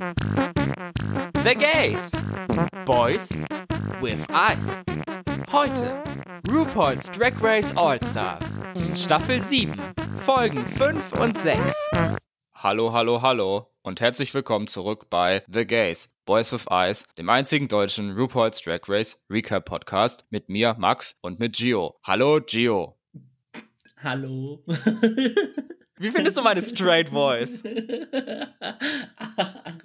The Gays. Boys with Eyes. Heute RuPaul's Drag Race All-Stars. Staffel 7, Folgen 5 und 6. Hallo, hallo, hallo und herzlich willkommen zurück bei The Gays, Boys with Eyes, dem einzigen deutschen RuPaul's Drag Race Recap Podcast mit mir, Max, und mit Gio. Hallo, Gio. Hallo. Wie findest du meine Straight Voice?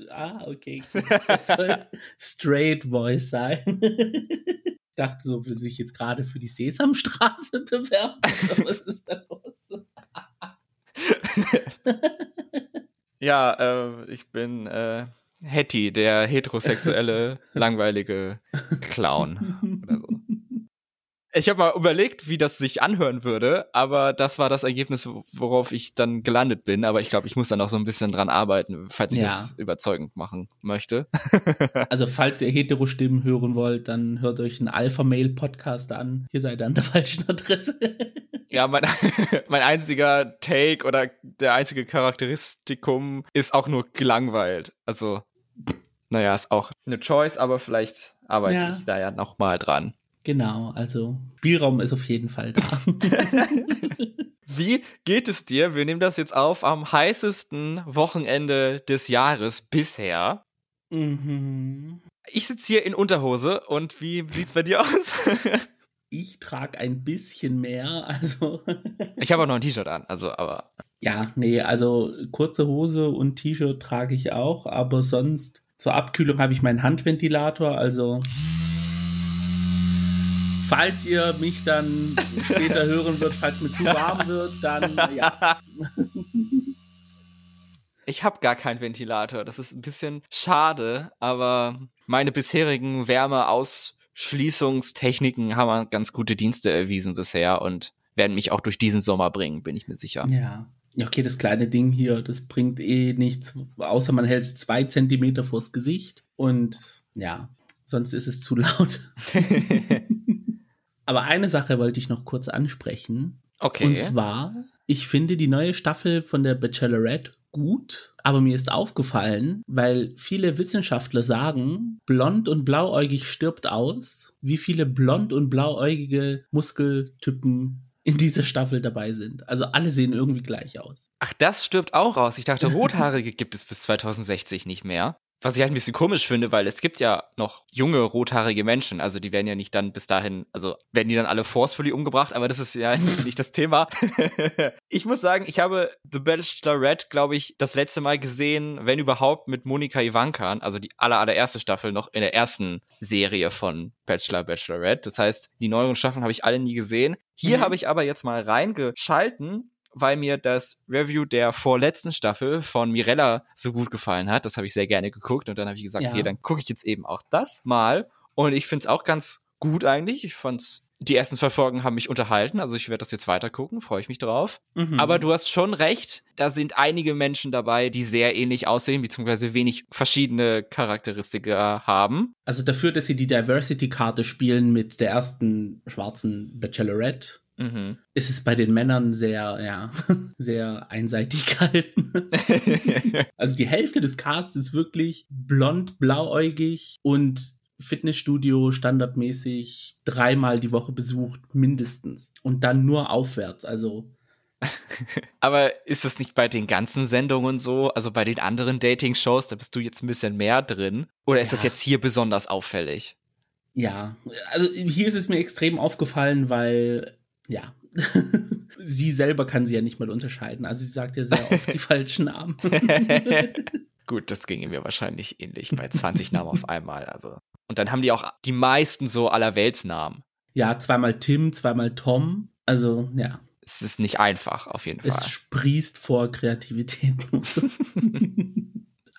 ah, okay. Das soll Straight Voice sein. Ich dachte so, will sich jetzt gerade für die Sesamstraße bewerben. Was ist da los? ja, äh, ich bin äh, Hetty, der heterosexuelle, langweilige Clown. Ich habe mal überlegt, wie das sich anhören würde, aber das war das Ergebnis, worauf ich dann gelandet bin. Aber ich glaube, ich muss dann auch so ein bisschen dran arbeiten, falls ich ja. das überzeugend machen möchte. also, falls ihr Hetero-Stimmen hören wollt, dann hört euch einen Alpha-Mail-Podcast an. Hier seid ihr an der falschen Adresse. Ja, mein, mein einziger Take oder der einzige Charakteristikum ist auch nur gelangweilt. Also, naja, ist auch eine Choice, aber vielleicht arbeite ja. ich da ja noch mal dran. Genau, also Spielraum ist auf jeden Fall da. Wie geht es dir? Wir nehmen das jetzt auf am heißesten Wochenende des Jahres bisher. Mhm. Ich sitze hier in Unterhose und wie sieht's bei dir aus? ich trage ein bisschen mehr, also. ich habe auch noch ein T-Shirt an, also aber. Ja, nee, also kurze Hose und T-Shirt trage ich auch, aber sonst zur Abkühlung habe ich meinen Handventilator, also falls ihr mich dann später hören wird, falls mir zu warm wird, dann ja. Ich habe gar keinen Ventilator. Das ist ein bisschen schade, aber meine bisherigen Wärmeausschließungstechniken haben ganz gute Dienste erwiesen bisher und werden mich auch durch diesen Sommer bringen, bin ich mir sicher. Ja. Okay, das kleine Ding hier, das bringt eh nichts, außer man hält es zwei Zentimeter vors Gesicht und ja, sonst ist es zu laut. Aber eine Sache wollte ich noch kurz ansprechen. Okay. Und zwar, ich finde die neue Staffel von der Bachelorette gut, aber mir ist aufgefallen, weil viele Wissenschaftler sagen, blond und blauäugig stirbt aus, wie viele blond und blauäugige Muskeltypen in dieser Staffel dabei sind. Also alle sehen irgendwie gleich aus. Ach, das stirbt auch aus. Ich dachte, Rothaarige gibt es bis 2060 nicht mehr. Was ich halt ein bisschen komisch finde, weil es gibt ja noch junge, rothaarige Menschen. Also die werden ja nicht dann bis dahin, also werden die dann alle forcefully umgebracht, aber das ist ja nicht das Thema. ich muss sagen, ich habe The Bachelorette, glaube ich, das letzte Mal gesehen, wenn überhaupt, mit Monika Ivanka, also die aller, allererste Staffel noch in der ersten Serie von Bachelor, Bachelorette. Das heißt, die neueren Staffeln habe ich alle nie gesehen. Hier mhm. habe ich aber jetzt mal reingeschalten weil mir das Review der vorletzten Staffel von Mirella so gut gefallen hat. Das habe ich sehr gerne geguckt und dann habe ich gesagt, ja. okay, dann gucke ich jetzt eben auch das mal. Und ich finde es auch ganz gut eigentlich. Ich fand's die ersten zwei Folgen haben mich unterhalten, also ich werde das jetzt weiter gucken, freue ich mich drauf. Mhm. Aber du hast schon recht, da sind einige Menschen dabei, die sehr ähnlich aussehen, beziehungsweise wenig verschiedene Charakteristika haben. Also dafür, dass sie die Diversity-Karte spielen mit der ersten schwarzen Bachelorette, Mhm. ist es bei den Männern sehr, ja, sehr einseitig gehalten. also die Hälfte des Casts ist wirklich blond, blauäugig und Fitnessstudio standardmäßig dreimal die Woche besucht, mindestens. Und dann nur aufwärts, also. Aber ist das nicht bei den ganzen Sendungen so? Also bei den anderen Dating-Shows, da bist du jetzt ein bisschen mehr drin? Oder ist ja. das jetzt hier besonders auffällig? Ja, also hier ist es mir extrem aufgefallen, weil ja, sie selber kann sie ja nicht mal unterscheiden. Also sie sagt ja sehr oft die falschen Namen. Gut, das ginge mir wahrscheinlich ähnlich bei 20 Namen auf einmal. Also. Und dann haben die auch die meisten so allerweltsnamen. Ja, zweimal Tim, zweimal Tom. Also, ja. Es ist nicht einfach, auf jeden Fall. Es sprießt vor Kreativität.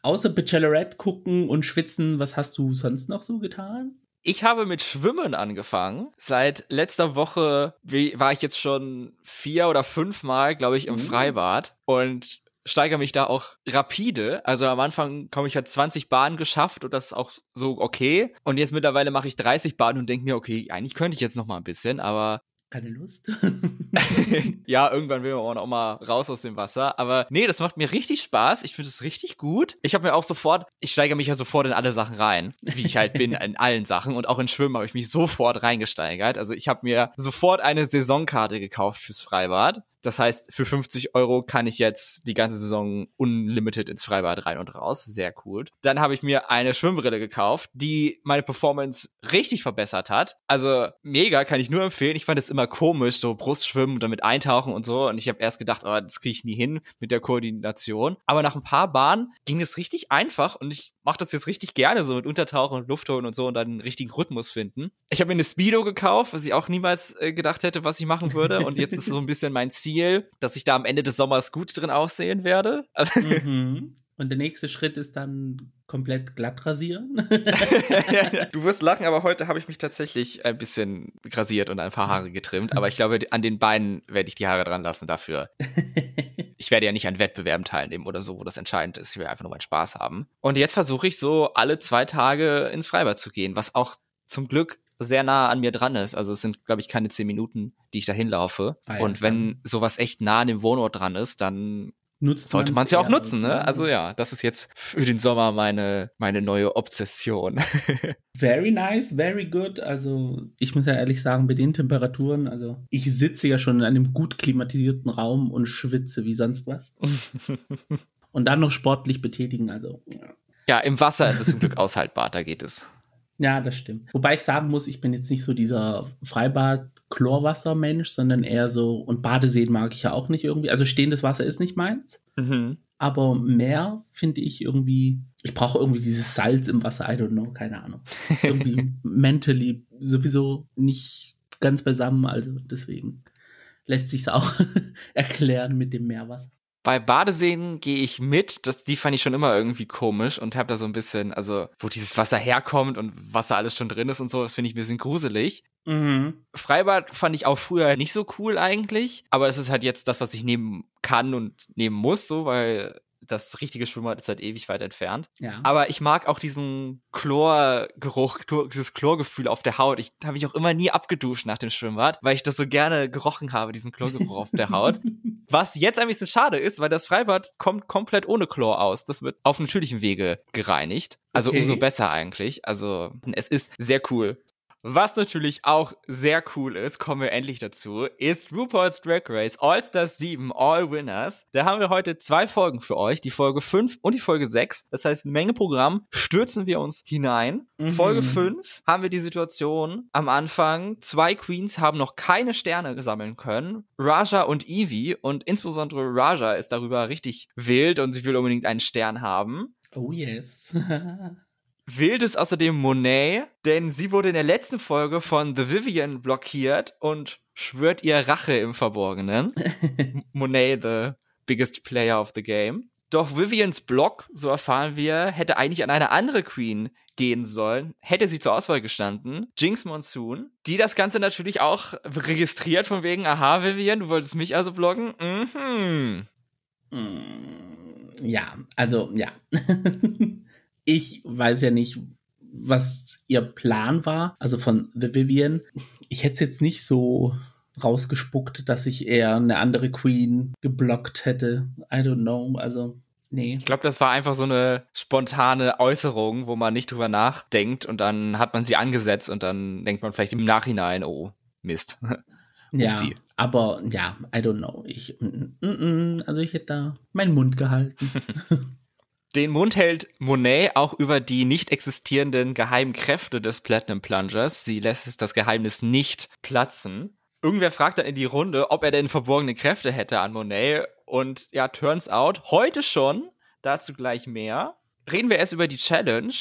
Außer Bachelorette gucken und schwitzen, was hast du sonst noch so getan? Ich habe mit Schwimmen angefangen. Seit letzter Woche war ich jetzt schon vier oder fünf Mal, glaube ich, im mhm. Freibad und steigere mich da auch rapide. Also am Anfang komme ich halt 20 Bahnen geschafft und das ist auch so okay. Und jetzt mittlerweile mache ich 30 Bahnen und denke mir, okay, eigentlich könnte ich jetzt noch mal ein bisschen, aber keine Lust. ja, irgendwann will man auch mal raus aus dem Wasser. Aber nee, das macht mir richtig Spaß. Ich finde es richtig gut. Ich habe mir auch sofort, ich steige mich ja sofort in alle Sachen rein, wie ich halt bin in allen Sachen. Und auch in Schwimmen habe ich mich sofort reingesteigert. Also ich habe mir sofort eine Saisonkarte gekauft fürs Freibad. Das heißt, für 50 Euro kann ich jetzt die ganze Saison unlimited ins Freibad rein und raus. Sehr cool. Dann habe ich mir eine Schwimmbrille gekauft, die meine Performance richtig verbessert hat. Also mega, kann ich nur empfehlen. Ich fand es immer komisch, so Brustschwimmen und damit eintauchen und so. Und ich habe erst gedacht, oh, das kriege ich nie hin mit der Koordination. Aber nach ein paar Bahnen ging es richtig einfach und ich mache das jetzt richtig gerne, so mit Untertauchen und Luft holen und so und dann einen richtigen Rhythmus finden. Ich habe mir eine Speedo gekauft, was ich auch niemals äh, gedacht hätte, was ich machen würde. Und jetzt ist so ein bisschen mein Ziel dass ich da am Ende des Sommers gut drin aussehen werde. Mhm. Und der nächste Schritt ist dann komplett glatt rasieren. du wirst lachen, aber heute habe ich mich tatsächlich ein bisschen rasiert und ein paar Haare getrimmt. Aber ich glaube, an den Beinen werde ich die Haare dran lassen dafür. ich werde ja nicht an Wettbewerben teilnehmen oder so, wo das entscheidend ist. Ich will einfach nur meinen Spaß haben. Und jetzt versuche ich so alle zwei Tage ins Freibad zu gehen, was auch zum Glück sehr nah an mir dran ist. Also es sind, glaube ich, keine zehn Minuten, die ich da hinlaufe. Ah, ja, und wenn sowas echt nah an dem Wohnort dran ist, dann Nutzt sollte man es ja auch nutzen, ne? Also ja, das ist jetzt für den Sommer meine, meine neue Obsession. very nice, very good. Also ich muss ja ehrlich sagen, bei den Temperaturen, also ich sitze ja schon in einem gut klimatisierten Raum und schwitze wie sonst was. und dann noch sportlich betätigen, also. Ja, ja im Wasser ist es zum Glück aushaltbar, da geht es. Ja, das stimmt. Wobei ich sagen muss, ich bin jetzt nicht so dieser Freibad-Chlorwasser-Mensch, sondern eher so, und Badeseen mag ich ja auch nicht irgendwie. Also stehendes Wasser ist nicht meins. Mhm. Aber Meer finde ich irgendwie, ich brauche irgendwie dieses Salz im Wasser, I don't know, keine Ahnung. Irgendwie mentally sowieso nicht ganz beisammen, also deswegen lässt sich auch erklären mit dem Meerwasser. Bei Badeseen gehe ich mit. Das, die fand ich schon immer irgendwie komisch und habe da so ein bisschen, also wo dieses Wasser herkommt und was da alles schon drin ist und so, das finde ich ein bisschen gruselig. Mhm. Freibad fand ich auch früher nicht so cool eigentlich, aber es ist halt jetzt das, was ich nehmen kann und nehmen muss, so, weil das richtige Schwimmbad ist halt ewig weit entfernt. Ja. Aber ich mag auch diesen Chlorgeruch, dieses Chlorgefühl auf der Haut. Ich habe mich auch immer nie abgeduscht nach dem Schwimmbad, weil ich das so gerne gerochen habe, diesen Chlorgeruch auf der Haut. Was jetzt ein bisschen schade ist, weil das Freibad kommt komplett ohne Chlor aus. Das wird auf natürlichem Wege gereinigt. Also okay. umso besser eigentlich. Also es ist sehr cool. Was natürlich auch sehr cool ist, kommen wir endlich dazu, ist RuPaul's Drag Race All Stars 7 All Winners. Da haben wir heute zwei Folgen für euch, die Folge 5 und die Folge 6. Das heißt, eine Menge Programm stürzen wir uns hinein. Mhm. Folge 5 haben wir die Situation am Anfang, zwei Queens haben noch keine Sterne sammeln können, Raja und Evie und insbesondere Raja ist darüber richtig wild und sie will unbedingt einen Stern haben. Oh yes. Wild ist außerdem Monet, denn sie wurde in der letzten Folge von The Vivian blockiert und schwört ihr Rache im Verborgenen. Monet, the biggest player of the game. Doch Vivians Block, so erfahren wir, hätte eigentlich an eine andere Queen gehen sollen, hätte sie zur Auswahl gestanden, Jinx Monsoon, die das Ganze natürlich auch registriert von wegen, aha, Vivian, du wolltest mich also blocken? Mhm. Mm, ja, also, ja. ich weiß ja nicht, was ihr Plan war, also von The Vivian. Ich hätte es jetzt nicht so rausgespuckt, dass ich eher eine andere Queen geblockt hätte. I don't know, also nee. Ich glaube, das war einfach so eine spontane Äußerung, wo man nicht drüber nachdenkt und dann hat man sie angesetzt und dann denkt man vielleicht im Nachhinein, oh, Mist. ja, aber ja, I don't know. Ich, mm, mm, mm, also ich hätte da meinen Mund gehalten. Den Mund hält Monet auch über die nicht existierenden geheimen Kräfte des Platinum Plungers. Sie lässt das Geheimnis nicht platzen. Irgendwer fragt dann in die Runde, ob er denn verborgene Kräfte hätte an Monet. Und ja, turns out, heute schon, dazu gleich mehr. Reden wir erst über die Challenge.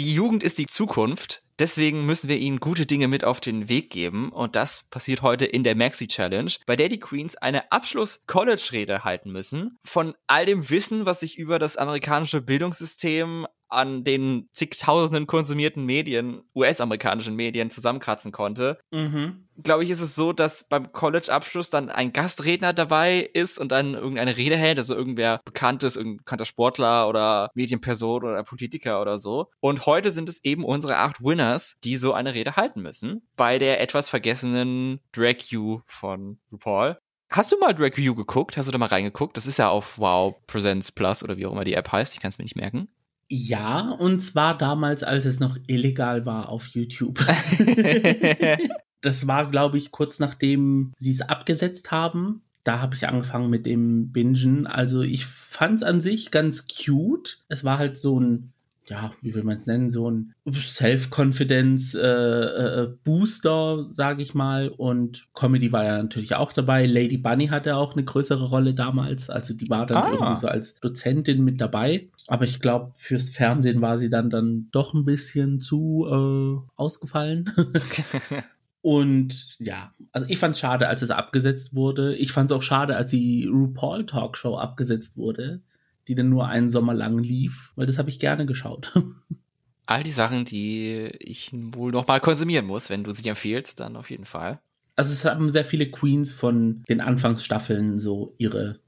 Die Jugend ist die Zukunft. Deswegen müssen wir ihnen gute Dinge mit auf den Weg geben und das passiert heute in der Maxi Challenge, bei der die Queens eine Abschluss-College-Rede halten müssen. Von all dem Wissen, was sich über das amerikanische Bildungssystem an den zigtausenden konsumierten Medien, US-amerikanischen Medien zusammenkratzen konnte. Mhm. Glaube ich, ist es so, dass beim College-Abschluss dann ein Gastredner dabei ist und dann irgendeine Rede hält, also irgendwer bekanntes, irgendein bekannter Sportler oder Medienperson oder Politiker oder so. Und heute sind es eben unsere acht Winners, die so eine Rede halten müssen. Bei der etwas vergessenen Drag You von RuPaul. Hast du mal Drag You geguckt? Hast du da mal reingeguckt? Das ist ja auf Wow Presents Plus oder wie auch immer die App heißt. Ich kann es mir nicht merken. Ja, und zwar damals, als es noch illegal war auf YouTube. das war, glaube ich, kurz nachdem sie es abgesetzt haben. Da habe ich angefangen mit dem Bingen. Also ich fand es an sich ganz cute. Es war halt so ein ja, wie will man es nennen, so ein Self-Confidence-Booster, äh, äh, sage ich mal. Und Comedy war ja natürlich auch dabei. Lady Bunny hatte auch eine größere Rolle damals. Also die war dann ah. irgendwie so als Dozentin mit dabei. Aber ich glaube, fürs Fernsehen war sie dann, dann doch ein bisschen zu äh, ausgefallen. Und ja, also ich fand es schade, als es abgesetzt wurde. Ich fand es auch schade, als die RuPaul Talkshow abgesetzt wurde die dann nur einen Sommer lang lief, weil das habe ich gerne geschaut. All die Sachen, die ich wohl noch mal konsumieren muss, wenn du sie empfiehlst, dann auf jeden Fall. Also es haben sehr viele Queens von den Anfangsstaffeln so ihre,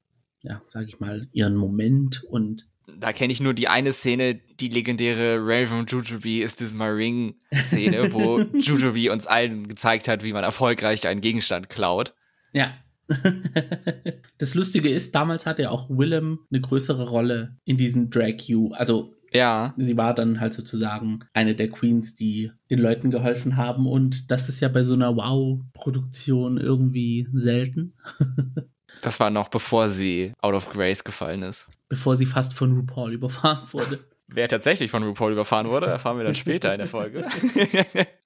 ja, sag ich mal, ihren Moment und da kenne ich nur die eine Szene, die legendäre Raven Jujubee ist this my ring Szene, wo Jujubee uns allen gezeigt hat, wie man erfolgreich einen Gegenstand klaut. Ja. das Lustige ist, damals hatte auch Willem eine größere Rolle in diesen Drag You. Also ja. Sie war dann halt sozusagen eine der Queens, die den Leuten geholfen haben. Und das ist ja bei so einer Wow-Produktion irgendwie selten. das war noch bevor sie out of grace gefallen ist. Bevor sie fast von RuPaul überfahren wurde. Wer tatsächlich von RuPaul überfahren wurde, erfahren wir dann später in der Folge.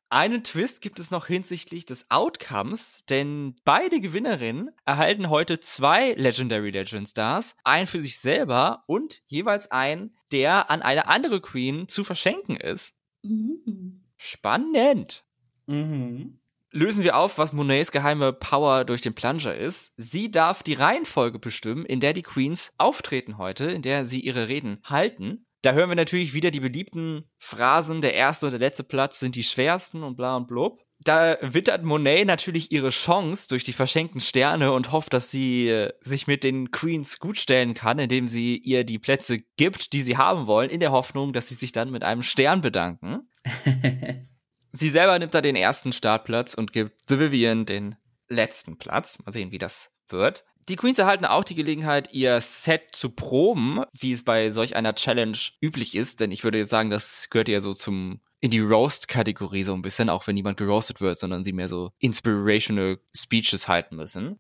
Einen Twist gibt es noch hinsichtlich des Outcomes, denn beide Gewinnerinnen erhalten heute zwei Legendary Legend Stars, einen für sich selber und jeweils einen, der an eine andere Queen zu verschenken ist. Mhm. Spannend. Mhm. Lösen wir auf, was Monets geheime Power durch den Plunger ist. Sie darf die Reihenfolge bestimmen, in der die Queens auftreten heute, in der sie ihre Reden halten. Da hören wir natürlich wieder die beliebten Phrasen, der erste und der letzte Platz sind die schwersten und bla und blub. Da wittert Monet natürlich ihre Chance durch die verschenkten Sterne und hofft, dass sie äh, sich mit den Queens gut stellen kann, indem sie ihr die Plätze gibt, die sie haben wollen, in der Hoffnung, dass sie sich dann mit einem Stern bedanken. sie selber nimmt da den ersten Startplatz und gibt The Vivian den letzten Platz. Mal sehen, wie das wird. Die Queens erhalten auch die Gelegenheit, ihr Set zu proben, wie es bei solch einer Challenge üblich ist, denn ich würde jetzt sagen, das gehört ja so zum in die Roast-Kategorie so ein bisschen, auch wenn niemand geroastet wird, sondern sie mehr so inspirational Speeches halten müssen.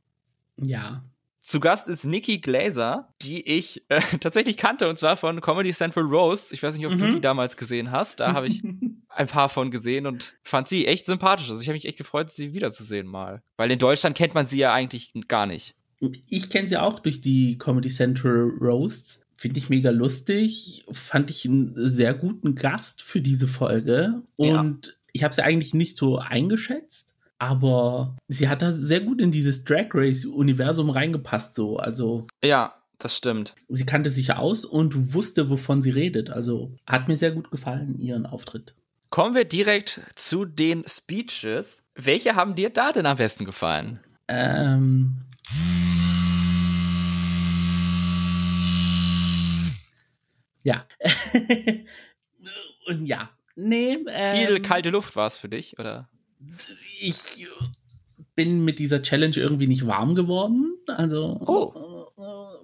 Ja. Zu Gast ist Nikki Glaser, die ich äh, tatsächlich kannte, und zwar von Comedy Central Roast. Ich weiß nicht, ob mhm. du die damals gesehen hast. Da habe ich ein paar von gesehen und fand sie echt sympathisch. Also ich habe mich echt gefreut, sie wiederzusehen mal. Weil in Deutschland kennt man sie ja eigentlich gar nicht. Ich kenne sie auch durch die Comedy Central Roasts. Finde ich mega lustig. Fand ich einen sehr guten Gast für diese Folge. Und ja. ich habe sie eigentlich nicht so eingeschätzt. Aber sie hat da sehr gut in dieses Drag Race-Universum reingepasst, so. Also. Ja, das stimmt. Sie kannte sich aus und wusste, wovon sie redet. Also hat mir sehr gut gefallen, ihren Auftritt. Kommen wir direkt zu den Speeches. Welche haben dir da denn am besten gefallen? Ähm, ja. Und ja. Nee. Ähm, Viel kalte Luft war es für dich, oder? Ich bin mit dieser Challenge irgendwie nicht warm geworden. Also. Oh.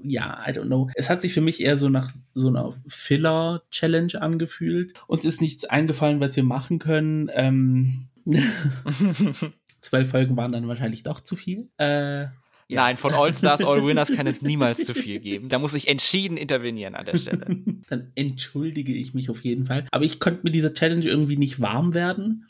Ja, I don't know. Es hat sich für mich eher so nach so einer Filler-Challenge angefühlt. Uns ist nichts eingefallen, was wir machen können. Ähm, Zwölf Folgen waren dann wahrscheinlich doch zu viel. Äh, ja. Nein, von All Stars, All Winners kann es niemals zu viel geben. Da muss ich entschieden intervenieren an der Stelle. Dann entschuldige ich mich auf jeden Fall. Aber ich konnte mit dieser Challenge irgendwie nicht warm werden.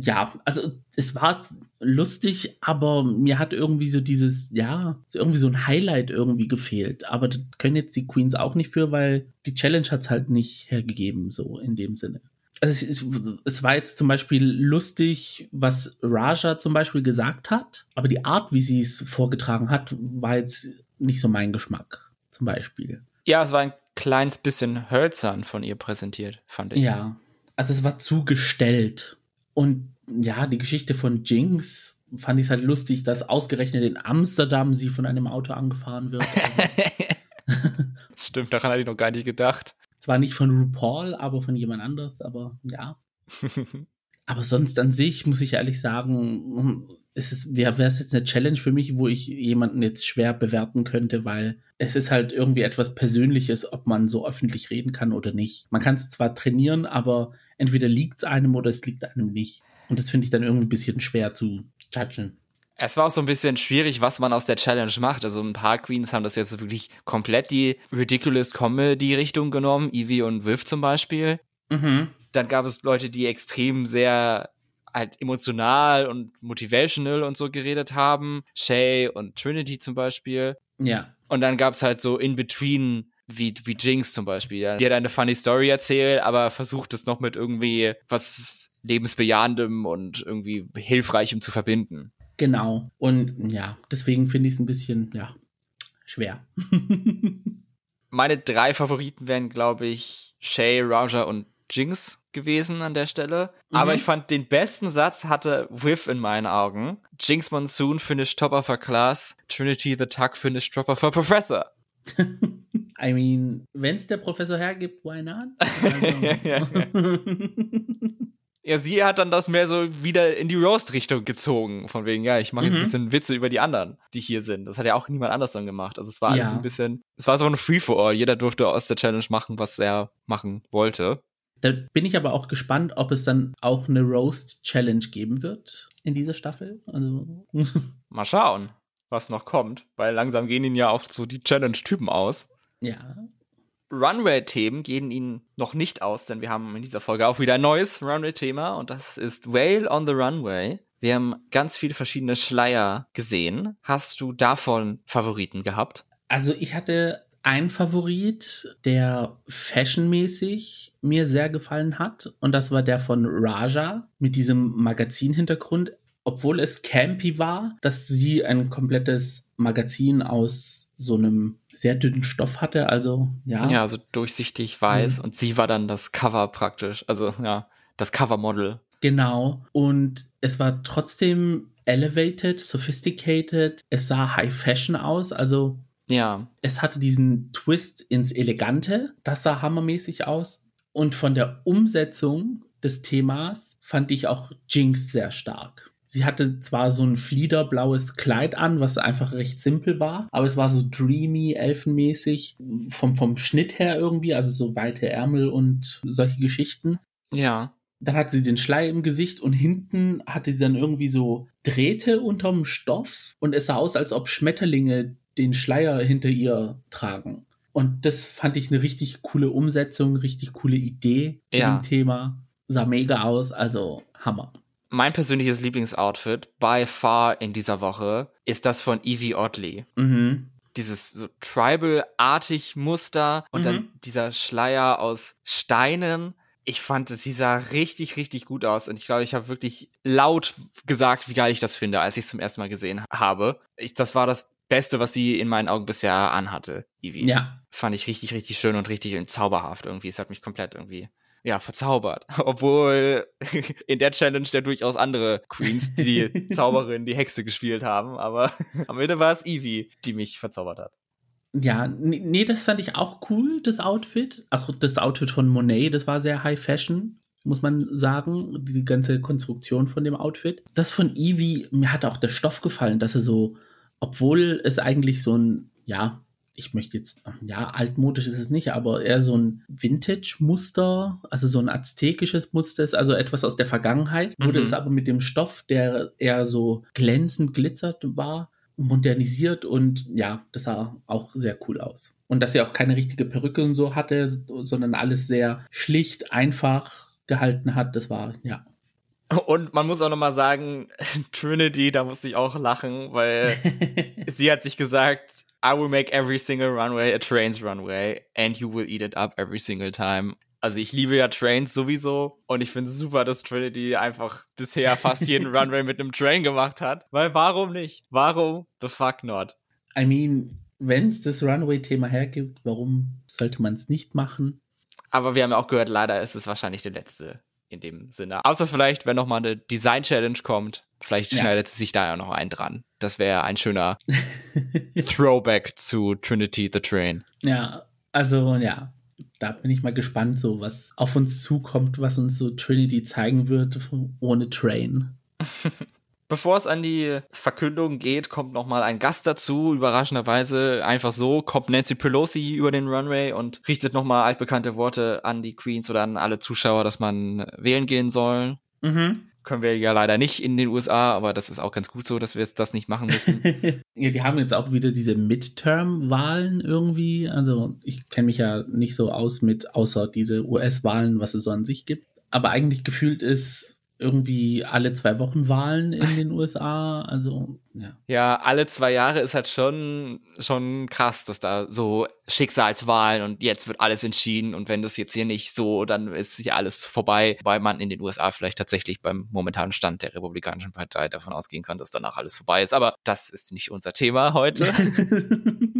Ja, also es war lustig, aber mir hat irgendwie so dieses, ja, so irgendwie so ein Highlight irgendwie gefehlt. Aber das können jetzt die Queens auch nicht für, weil die Challenge hat es halt nicht hergegeben, so in dem Sinne also es, es, war jetzt zum Beispiel lustig, was Raja zum Beispiel gesagt hat, aber die Art, wie sie es vorgetragen hat, war jetzt nicht so mein Geschmack, zum Beispiel. Ja, es war ein kleines bisschen hölzern von ihr präsentiert, fand ich. Ja, also es war zugestellt. Und ja, die Geschichte von Jinx fand ich es halt lustig, dass ausgerechnet in Amsterdam sie von einem Auto angefahren wird. Also das stimmt, daran hatte ich noch gar nicht gedacht. Zwar nicht von RuPaul, aber von jemand anderes, aber ja. aber sonst an sich muss ich ehrlich sagen, ist es wäre es jetzt eine Challenge für mich, wo ich jemanden jetzt schwer bewerten könnte, weil es ist halt irgendwie etwas Persönliches, ob man so öffentlich reden kann oder nicht. Man kann es zwar trainieren, aber entweder liegt es einem oder es liegt einem nicht. Und das finde ich dann irgendwie ein bisschen schwer zu judgen. Es war auch so ein bisschen schwierig, was man aus der Challenge macht. Also ein paar Queens haben das jetzt wirklich komplett die Ridiculous Comedy-Richtung genommen. Evie und Viv zum Beispiel. Mhm. Dann gab es Leute, die extrem sehr halt emotional und motivational und so geredet haben. Shay und Trinity zum Beispiel. Ja. Und dann gab es halt so in between wie, wie Jinx zum Beispiel. Die hat eine funny Story erzählt, aber versucht es noch mit irgendwie was lebensbejahendem und irgendwie hilfreichem zu verbinden. Genau. Und ja, deswegen finde ich es ein bisschen, ja, schwer. Meine drei Favoriten wären, glaube ich, Shay, Raja und Jinx gewesen an der Stelle. Mhm. Aber ich fand, den besten Satz hatte Whiff in meinen Augen. Jinx Monsoon finished top of her class. Trinity the Tuck finished top of her professor. I mean, wenn es der Professor hergibt, why not? Also. Ja, sie hat dann das mehr so wieder in die Roast-Richtung gezogen. Von wegen, ja, ich mache jetzt mhm. ein bisschen Witze über die anderen, die hier sind. Das hat ja auch niemand anders dann gemacht. Also es war alles ja. ein bisschen, es war so ein Free-for-all. Jeder durfte aus der Challenge machen, was er machen wollte. Da bin ich aber auch gespannt, ob es dann auch eine Roast-Challenge geben wird in dieser Staffel. Also. Mal schauen, was noch kommt, weil langsam gehen ihnen ja auch so die Challenge-Typen aus. Ja. Runway-Themen gehen ihnen noch nicht aus, denn wir haben in dieser Folge auch wieder ein neues Runway-Thema und das ist Whale on the Runway. Wir haben ganz viele verschiedene Schleier gesehen. Hast du davon Favoriten gehabt? Also ich hatte ein Favorit, der fashionmäßig mir sehr gefallen hat. Und das war der von Raja mit diesem Magazin-Hintergrund. Obwohl es campy war, dass sie ein komplettes Magazin aus so einem sehr dünnen Stoff hatte. Also, ja. Ja, also durchsichtig weiß. Mhm. Und sie war dann das Cover praktisch. Also, ja, das Covermodel. Genau. Und es war trotzdem elevated, sophisticated. Es sah High Fashion aus. Also, ja. Es hatte diesen Twist ins Elegante, das sah hammermäßig aus. Und von der Umsetzung des Themas fand ich auch Jinx sehr stark. Sie hatte zwar so ein fliederblaues Kleid an, was einfach recht simpel war, aber es war so dreamy, elfenmäßig, vom, vom Schnitt her irgendwie, also so weite Ärmel und solche Geschichten. Ja. Dann hatte sie den Schleier im Gesicht und hinten hatte sie dann irgendwie so Drähte unterm Stoff und es sah aus, als ob Schmetterlinge den Schleier hinter ihr tragen. Und das fand ich eine richtig coole Umsetzung, richtig coole Idee zu ja. dem Thema. Sah mega aus, also Hammer. Mein persönliches Lieblingsoutfit by far in dieser Woche ist das von Evie Oddly. Mhm. Dieses so tribal-artig Muster und mhm. dann dieser Schleier aus Steinen ich fand, sie sah richtig, richtig gut aus. Und ich glaube, ich habe wirklich laut gesagt, wie geil ich das finde, als ich es zum ersten Mal gesehen habe. Ich, das war das Beste, was sie in meinen Augen bisher anhatte, Ivy. Ja. Fand ich richtig, richtig schön und richtig zauberhaft irgendwie. Es hat mich komplett irgendwie, ja, verzaubert. Obwohl in der Challenge ja durchaus andere Queens, die Zauberin, die Hexe gespielt haben. Aber am Ende war es Ivy, die mich verzaubert hat. Ja, nee, das fand ich auch cool, das Outfit. Auch das Outfit von Monet, das war sehr High Fashion, muss man sagen. Die ganze Konstruktion von dem Outfit. Das von Evie, mir hat auch der Stoff gefallen, dass er so obwohl es eigentlich so ein, ja, ich möchte jetzt, ja, altmodisch ist es nicht, aber eher so ein Vintage-Muster, also so ein aztekisches Muster ist, also etwas aus der Vergangenheit, mhm. wurde es aber mit dem Stoff, der eher so glänzend glitzert war, modernisiert und ja, das sah auch sehr cool aus. Und dass sie auch keine richtige Perücke und so hatte, sondern alles sehr schlicht, einfach gehalten hat, das war, ja, und man muss auch nochmal sagen, Trinity, da musste ich auch lachen, weil sie hat sich gesagt, I will make every single runway a trains runway and you will eat it up every single time. Also ich liebe ja Trains sowieso und ich finde es super, dass Trinity einfach bisher fast jeden Runway mit einem Train gemacht hat. Weil warum nicht? Warum the fuck not? I mean, wenn es das Runway-Thema hergibt, warum sollte man es nicht machen? Aber wir haben ja auch gehört, leider ist es wahrscheinlich der letzte in dem Sinne. Außer vielleicht, wenn nochmal eine Design-Challenge kommt, vielleicht ja. schneidet sich da ja noch ein dran. Das wäre ein schöner Throwback zu Trinity the Train. Ja, also ja, da bin ich mal gespannt, so was auf uns zukommt, was uns so Trinity zeigen wird ohne Train. Bevor es an die Verkündung geht, kommt nochmal ein Gast dazu. Überraschenderweise einfach so kommt Nancy Pelosi über den Runway und richtet nochmal altbekannte Worte an die Queens oder an alle Zuschauer, dass man wählen gehen soll. Mhm. Können wir ja leider nicht in den USA, aber das ist auch ganz gut so, dass wir jetzt das nicht machen müssen. ja, die haben jetzt auch wieder diese Midterm-Wahlen irgendwie. Also ich kenne mich ja nicht so aus mit, außer diese US-Wahlen, was es so an sich gibt. Aber eigentlich gefühlt ist irgendwie alle zwei Wochen Wahlen in den USA. Also, ja. Ja, alle zwei Jahre ist halt schon, schon krass, dass da so Schicksalswahlen und jetzt wird alles entschieden und wenn das jetzt hier nicht so, dann ist hier alles vorbei, weil man in den USA vielleicht tatsächlich beim momentanen Stand der Republikanischen Partei davon ausgehen kann, dass danach alles vorbei ist. Aber das ist nicht unser Thema heute.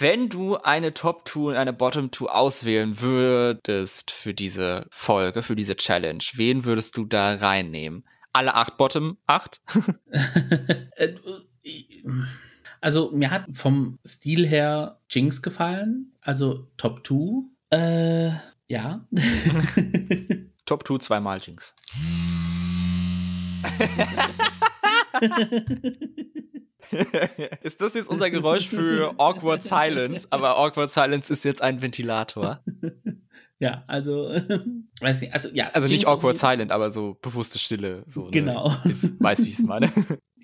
wenn du eine Top 2 und eine Bottom 2 auswählen würdest für diese Folge, für diese Challenge, wen würdest du da reinnehmen? Alle acht Bottom acht? Also mir hat vom Stil her Jinx gefallen, also Top 2. Äh, ja. Top 2 zweimal Jinx. ist das jetzt unser Geräusch für Awkward Silence? Aber Awkward Silence ist jetzt ein Ventilator. Ja, also, weiß nicht, also ja. Also nicht Awkward Silent, aber so bewusste Stille. So, ne? genau. Ne? Jetzt weiß, wie ich es meine.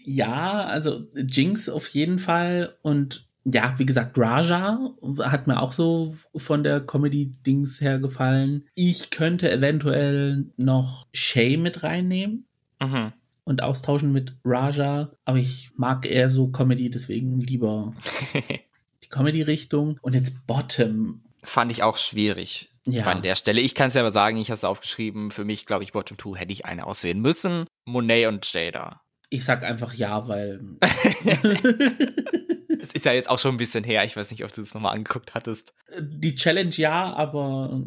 Ja, also Jinx auf jeden Fall und ja, wie gesagt, Raja hat mir auch so von der Comedy-Dings her gefallen. Ich könnte eventuell noch Shay mit reinnehmen. Mhm und austauschen mit Raja, aber ich mag eher so Comedy, deswegen lieber die Comedy-Richtung. Und jetzt Bottom. Fand ich auch schwierig. Ja. An der Stelle. Ich kann es ja aber sagen, ich habe es aufgeschrieben. Für mich, glaube ich, Bottom 2 hätte ich eine auswählen müssen. Monet und Jada. Ich sag einfach ja, weil. Es ist ja jetzt auch schon ein bisschen her. Ich weiß nicht, ob du es nochmal angeguckt hattest. Die Challenge ja, aber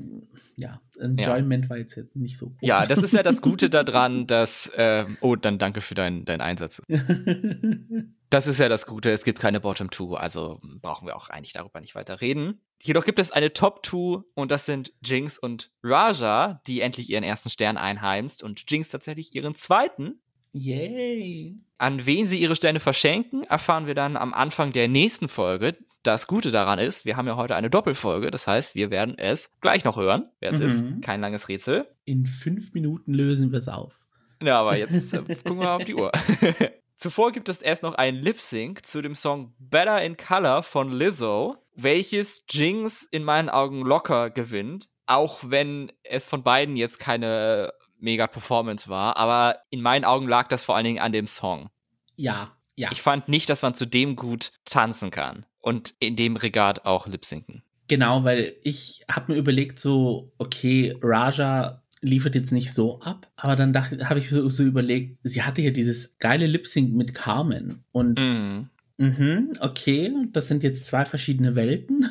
ja, Enjoyment ja. war jetzt nicht so groß. Ja, das ist ja das Gute daran, dass. Ähm, oh, dann danke für deinen dein Einsatz. das ist ja das Gute. Es gibt keine Bottom Two, also brauchen wir auch eigentlich darüber nicht weiter reden. Jedoch gibt es eine Top Two und das sind Jinx und Raja, die endlich ihren ersten Stern einheimst und Jinx tatsächlich ihren zweiten. Yay! An wen sie ihre Sterne verschenken, erfahren wir dann am Anfang der nächsten Folge. Das Gute daran ist, wir haben ja heute eine Doppelfolge, das heißt, wir werden es gleich noch hören, wer es mhm. ist. Kein langes Rätsel. In fünf Minuten lösen wir es auf. Ja, aber jetzt äh, gucken wir auf die Uhr. Zuvor gibt es erst noch einen Lip-Sync zu dem Song Better in Color von Lizzo, welches Jinx in meinen Augen locker gewinnt, auch wenn es von beiden jetzt keine mega Performance war, aber in meinen Augen lag das vor allen Dingen an dem Song. Ja, ja. Ich fand nicht, dass man zu dem gut tanzen kann und in dem Regat auch lipsinken. Genau, weil ich habe mir überlegt, so, okay, Raja liefert jetzt nicht so ab, aber dann habe ich so, so, überlegt, sie hatte ja dieses geile Lip-Sync mit Carmen und mm. mh, okay, das sind jetzt zwei verschiedene Welten.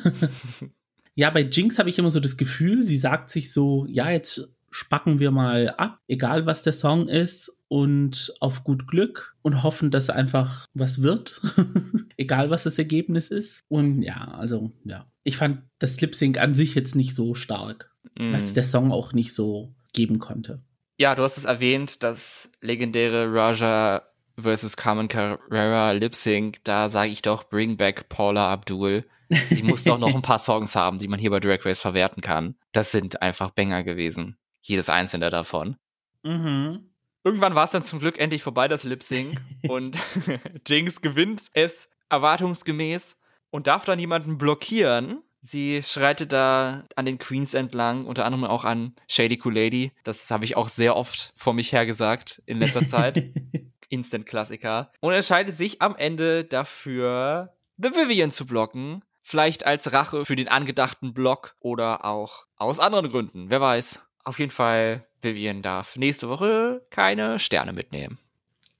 ja, bei Jinx habe ich immer so das Gefühl, sie sagt sich so, ja, jetzt spacken wir mal ab, egal was der Song ist und auf gut Glück und hoffen, dass einfach was wird, egal was das Ergebnis ist. Und ja, also ja, ich fand das Lip Sync an sich jetzt nicht so stark, mm. weil es der Song auch nicht so geben konnte. Ja, du hast es erwähnt, das legendäre Raja versus Carmen Carrera Lip Sync, da sage ich doch Bring Back Paula Abdul. Sie muss doch noch ein paar Songs haben, die man hier bei Drag Race verwerten kann. Das sind einfach Banger gewesen jedes einzelne davon. Mhm. Irgendwann war es dann zum Glück endlich vorbei, das Lip Sync. und Jinx gewinnt es erwartungsgemäß und darf dann jemanden blockieren. Sie schreitet da an den Queens entlang, unter anderem auch an Shady Cool Lady. Das habe ich auch sehr oft vor mich hergesagt in letzter Zeit. Instant-Klassiker. Und entscheidet sich am Ende dafür, The Vivian zu blocken. Vielleicht als Rache für den angedachten Block oder auch aus anderen Gründen. Wer weiß. Auf jeden Fall, Vivian darf nächste Woche keine Sterne mitnehmen.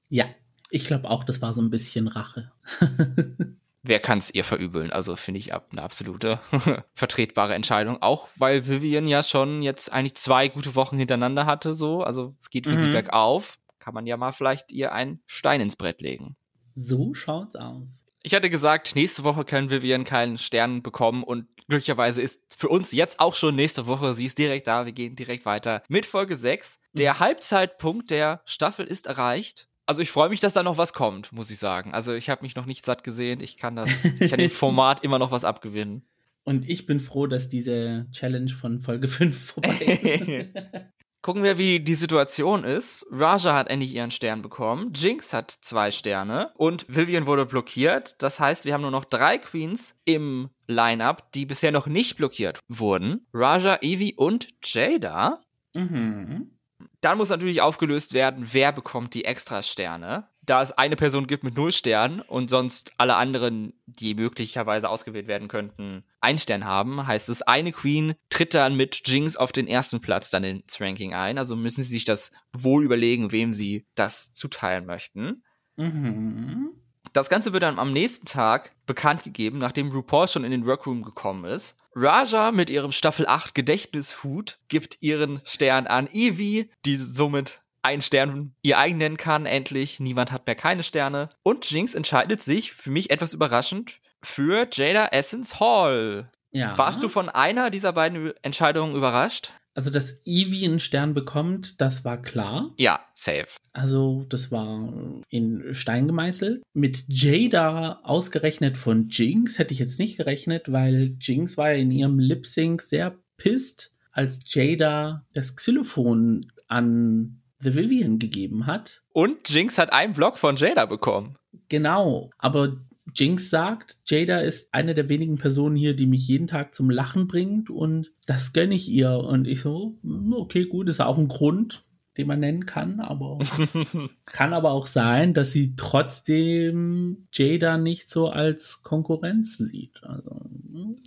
Ja, ich glaube auch, das war so ein bisschen Rache. wer kann es ihr verübeln? Also finde ich ab, eine absolute vertretbare Entscheidung. Auch weil Vivian ja schon jetzt eigentlich zwei gute Wochen hintereinander hatte, so. Also es geht für mhm. sie bergauf. Kann man ja mal vielleicht ihr einen Stein ins Brett legen. So schaut's aus. Ich hatte gesagt, nächste Woche können Vivian keinen Stern bekommen und glücklicherweise ist für uns jetzt auch schon nächste Woche. Sie ist direkt da. Wir gehen direkt weiter mit Folge 6. Der mhm. Halbzeitpunkt der Staffel ist erreicht also ich freue mich, dass da noch was kommt, muss ich sagen. Also ich habe mich noch nicht satt gesehen. Ich kann das, ich kann dem Format immer noch was abgewinnen. Und ich bin froh, dass diese Challenge von Folge 5 vorbei ist. Gucken wir, wie die Situation ist. Raja hat endlich ihren Stern bekommen. Jinx hat zwei Sterne und Vivian wurde blockiert. Das heißt, wir haben nur noch drei Queens im Lineup, die bisher noch nicht blockiert wurden. Raja, Evie und Jada. Mhm. Dann muss natürlich aufgelöst werden, wer bekommt die Extra-Sterne. Da es eine Person gibt mit null Sternen und sonst alle anderen, die möglicherweise ausgewählt werden könnten, ein Stern haben, heißt es, eine Queen tritt dann mit Jinx auf den ersten Platz dann ins Ranking ein. Also müssen sie sich das wohl überlegen, wem sie das zuteilen möchten. Mhm. Das Ganze wird dann am nächsten Tag bekannt gegeben, nachdem RuPaul schon in den Workroom gekommen ist. Raja mit ihrem Staffel 8 Gedächtnishut gibt ihren Stern an Evie, die somit einen Stern ihr eigen nennen kann, endlich. Niemand hat mehr keine Sterne. Und Jinx entscheidet sich, für mich etwas überraschend, für Jada Essence Hall. Ja. Warst du von einer dieser beiden Entscheidungen überrascht? Also, dass Evie einen Stern bekommt, das war klar. Ja, safe. Also, das war in Stein gemeißelt. Mit Jada ausgerechnet von Jinx hätte ich jetzt nicht gerechnet, weil Jinx war ja in ihrem Lip Sync sehr pisst, als Jada das Xylophon an The Vivian gegeben hat. Und Jinx hat einen Block von Jada bekommen. Genau, aber Jinx sagt, Jada ist eine der wenigen Personen hier, die mich jeden Tag zum Lachen bringt und das gönne ich ihr. Und ich so, hm, okay, gut, ist auch ein Grund, den man nennen kann, aber kann aber auch sein, dass sie trotzdem Jada nicht so als Konkurrenz sieht. Also, hm.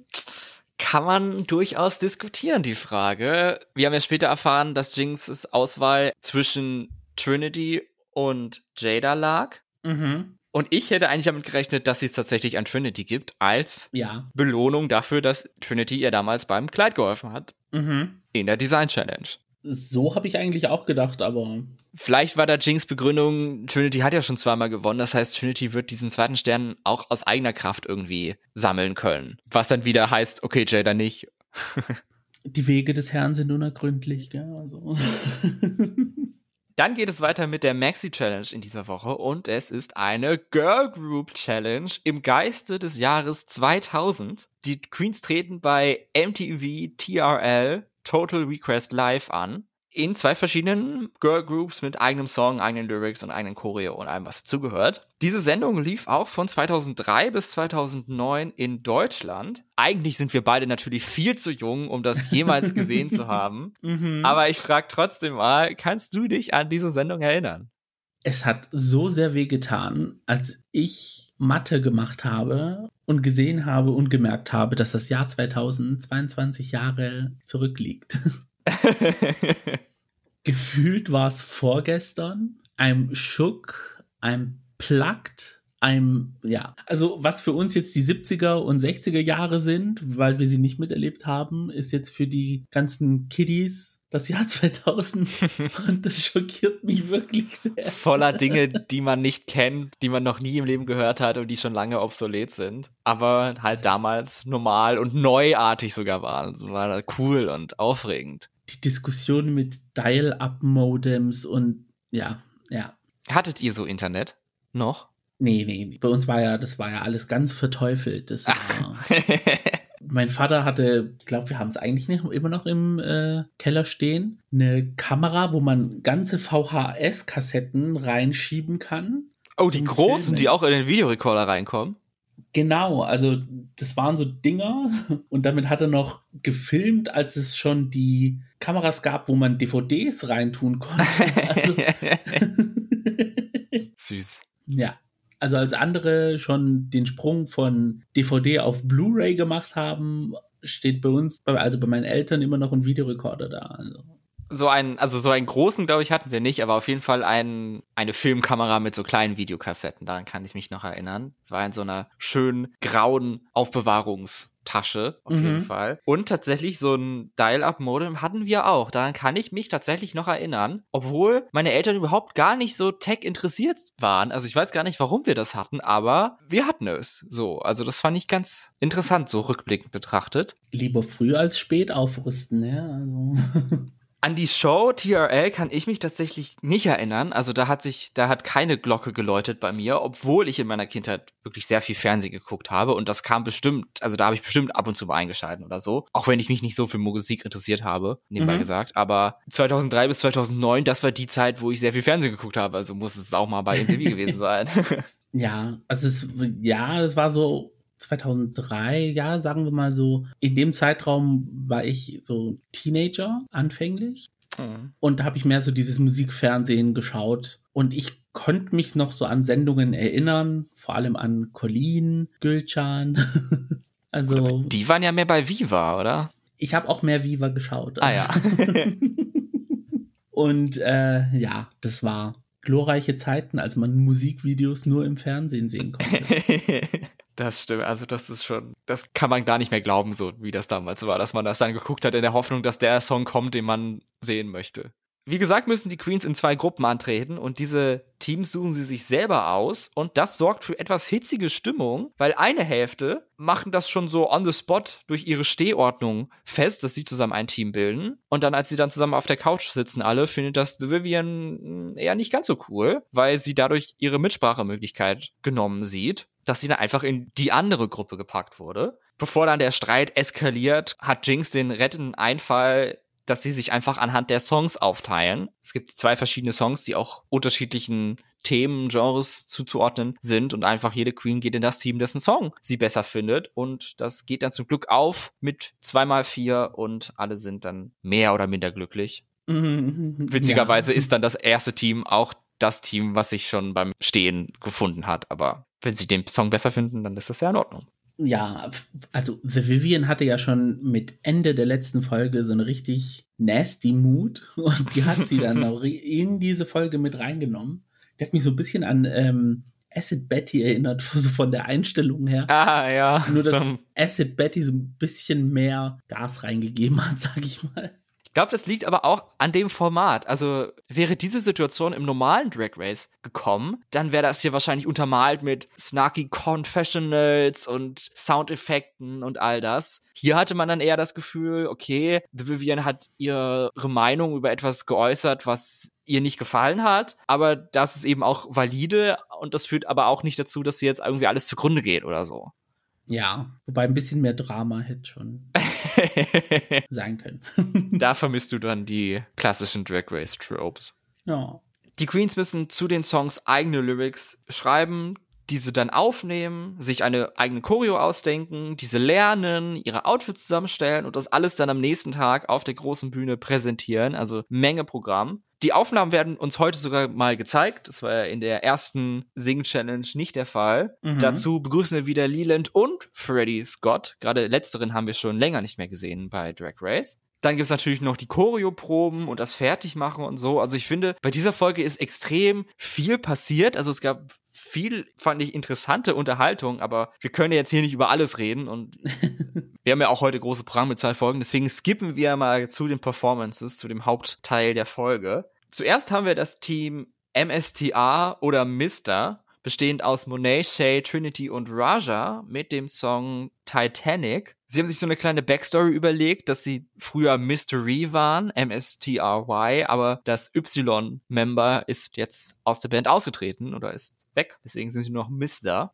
Kann man durchaus diskutieren, die Frage. Wir haben ja später erfahren, dass Jinx' Auswahl zwischen Trinity und Jada lag. Mhm. Und ich hätte eigentlich damit gerechnet, dass sie es tatsächlich an Trinity gibt, als ja. Belohnung dafür, dass Trinity ihr damals beim Kleid geholfen hat. Mhm. In der Design Challenge. So habe ich eigentlich auch gedacht, aber. Vielleicht war da Jinx Begründung, Trinity hat ja schon zweimal gewonnen, das heißt, Trinity wird diesen zweiten Stern auch aus eigener Kraft irgendwie sammeln können. Was dann wieder heißt, okay, Jada nicht. Die Wege des Herrn sind unergründlich, gell? Also. Dann geht es weiter mit der Maxi Challenge in dieser Woche und es ist eine Girl Group Challenge im Geiste des Jahres 2000. Die Queens treten bei MTV TRL Total Request Live an in zwei verschiedenen Girl Groups mit eigenem Song, eigenen Lyrics und eigenen Choreo und allem, was dazugehört. Diese Sendung lief auch von 2003 bis 2009 in Deutschland. Eigentlich sind wir beide natürlich viel zu jung, um das jemals gesehen zu haben. Mhm. Aber ich frage trotzdem mal, kannst du dich an diese Sendung erinnern? Es hat so sehr weh getan, als ich Mathe gemacht habe und gesehen habe und gemerkt habe, dass das Jahr 2022 Jahre zurückliegt. Gefühlt war es vorgestern. I'm shook, I'm plugged, I'm, ja. Also, was für uns jetzt die 70er und 60er Jahre sind, weil wir sie nicht miterlebt haben, ist jetzt für die ganzen Kiddies das Jahr 2000 und das schockiert mich wirklich sehr. Voller Dinge, die man nicht kennt, die man noch nie im Leben gehört hat und die schon lange obsolet sind, aber halt damals normal und neuartig sogar waren. So war das cool und aufregend die Diskussion mit Dial-Up-Modems und ja, ja. Hattet ihr so Internet noch? Nee, nee, bei uns war ja, das war ja alles ganz verteufelt. Das war, mein Vater hatte, ich glaube, wir haben es eigentlich nicht, immer noch im äh, Keller stehen, eine Kamera, wo man ganze VHS-Kassetten reinschieben kann. Oh, die großen, Filmen. die auch in den Videorekorder reinkommen? Genau, also das waren so Dinger und damit hat er noch gefilmt, als es schon die Kameras gab, wo man DVDs reintun konnte. Also, Süß. Ja. Also als andere schon den Sprung von DVD auf Blu-ray gemacht haben, steht bei uns, also bei meinen Eltern immer noch ein Videorekorder da. Also. So einen, also so einen großen, glaube ich, hatten wir nicht, aber auf jeden Fall ein, eine Filmkamera mit so kleinen Videokassetten. Daran kann ich mich noch erinnern. Es war in so einer schönen grauen Aufbewahrungs- Tasche, auf mhm. jeden Fall. Und tatsächlich so ein Dial-Up-Modem hatten wir auch. Daran kann ich mich tatsächlich noch erinnern, obwohl meine Eltern überhaupt gar nicht so tech interessiert waren. Also ich weiß gar nicht, warum wir das hatten, aber wir hatten es. So, also das fand ich ganz interessant, so rückblickend betrachtet. Lieber früh als spät aufrüsten, ja. Also. An die Show TRL kann ich mich tatsächlich nicht erinnern. Also da hat sich, da hat keine Glocke geläutet bei mir, obwohl ich in meiner Kindheit wirklich sehr viel Fernsehen geguckt habe und das kam bestimmt, also da habe ich bestimmt ab und zu mal eingeschalten oder so. Auch wenn ich mich nicht so für Musik interessiert habe, nebenbei mhm. gesagt. Aber 2003 bis 2009, das war die Zeit, wo ich sehr viel Fernsehen geguckt habe. Also muss es auch mal bei MTV gewesen sein. Ja, also es, ja, das war so 2003, ja, sagen wir mal so, in dem Zeitraum war ich so Teenager anfänglich. Mhm. Und da habe ich mehr so dieses Musikfernsehen geschaut. Und ich konnte mich noch so an Sendungen erinnern, vor allem an Colleen, Gülcan. also. Die waren ja mehr bei Viva, oder? Ich habe auch mehr Viva geschaut. Ah ja. Und äh, ja, das war glorreiche Zeiten, als man Musikvideos nur im Fernsehen sehen konnte. Das stimmt, also das ist schon, das kann man gar nicht mehr glauben, so wie das damals war, dass man das dann geguckt hat in der Hoffnung, dass der Song kommt, den man sehen möchte. Wie gesagt, müssen die Queens in zwei Gruppen antreten und diese Teams suchen sie sich selber aus und das sorgt für etwas hitzige Stimmung, weil eine Hälfte machen das schon so on the spot durch ihre Stehordnung fest, dass sie zusammen ein Team bilden. Und dann, als sie dann zusammen auf der Couch sitzen alle, findet das Vivian hm, eher nicht ganz so cool, weil sie dadurch ihre Mitsprachemöglichkeit genommen sieht, dass sie dann einfach in die andere Gruppe gepackt wurde. Bevor dann der Streit eskaliert, hat Jinx den rettenden Einfall, dass sie sich einfach anhand der Songs aufteilen. Es gibt zwei verschiedene Songs, die auch unterschiedlichen Themen, Genres zuzuordnen sind und einfach jede Queen geht in das Team, dessen Song sie besser findet und das geht dann zum Glück auf mit zweimal vier und alle sind dann mehr oder minder glücklich. Witzigerweise ja. ist dann das erste Team auch das Team, was sich schon beim Stehen gefunden hat, aber wenn sie den Song besser finden, dann ist das ja in Ordnung ja, also The Vivian hatte ja schon mit Ende der letzten Folge so eine richtig nasty Mood und die hat sie dann auch in diese Folge mit reingenommen. Die hat mich so ein bisschen an ähm, Acid Betty erinnert, so von der Einstellung her. Ah, ja. Nur, dass so. Acid Betty so ein bisschen mehr Gas reingegeben hat, sag ich mal glaube, das liegt aber auch an dem Format. Also wäre diese Situation im normalen Drag Race gekommen, dann wäre das hier wahrscheinlich untermalt mit snarky Confessionals und Soundeffekten und all das. Hier hatte man dann eher das Gefühl, okay, The Vivian hat ihre Meinung über etwas geäußert, was ihr nicht gefallen hat, aber das ist eben auch valide und das führt aber auch nicht dazu, dass sie jetzt irgendwie alles zugrunde geht oder so. Ja, wobei ein bisschen mehr Drama hätte schon sein können. da vermisst du dann die klassischen Drag Race Tropes. Ja. Die Queens müssen zu den Songs eigene Lyrics schreiben, diese dann aufnehmen, sich eine eigene Choreo ausdenken, diese lernen, ihre Outfits zusammenstellen und das alles dann am nächsten Tag auf der großen Bühne präsentieren. Also Menge Programm. Die Aufnahmen werden uns heute sogar mal gezeigt. Das war ja in der ersten Sing-Challenge nicht der Fall. Mhm. Dazu begrüßen wir wieder Leland und Freddie Scott. Gerade letzteren haben wir schon länger nicht mehr gesehen bei Drag Race. Dann gibt's natürlich noch die Choreoproben und das Fertigmachen und so. Also ich finde, bei dieser Folge ist extrem viel passiert. Also es gab viel, fand ich, interessante Unterhaltung, aber wir können jetzt hier nicht über alles reden und wir haben ja auch heute große Programme mit zwei Folgen, deswegen skippen wir mal zu den Performances, zu dem Hauptteil der Folge. Zuerst haben wir das Team MSTA oder Mister, bestehend aus Monet, Shay, Trinity und Raja mit dem Song Titanic. Sie haben sich so eine kleine Backstory überlegt, dass sie früher Mystery waren, M-S-T-R-Y, aber das Y-Member ist jetzt aus der Band ausgetreten oder ist weg. Deswegen sind sie noch Mister.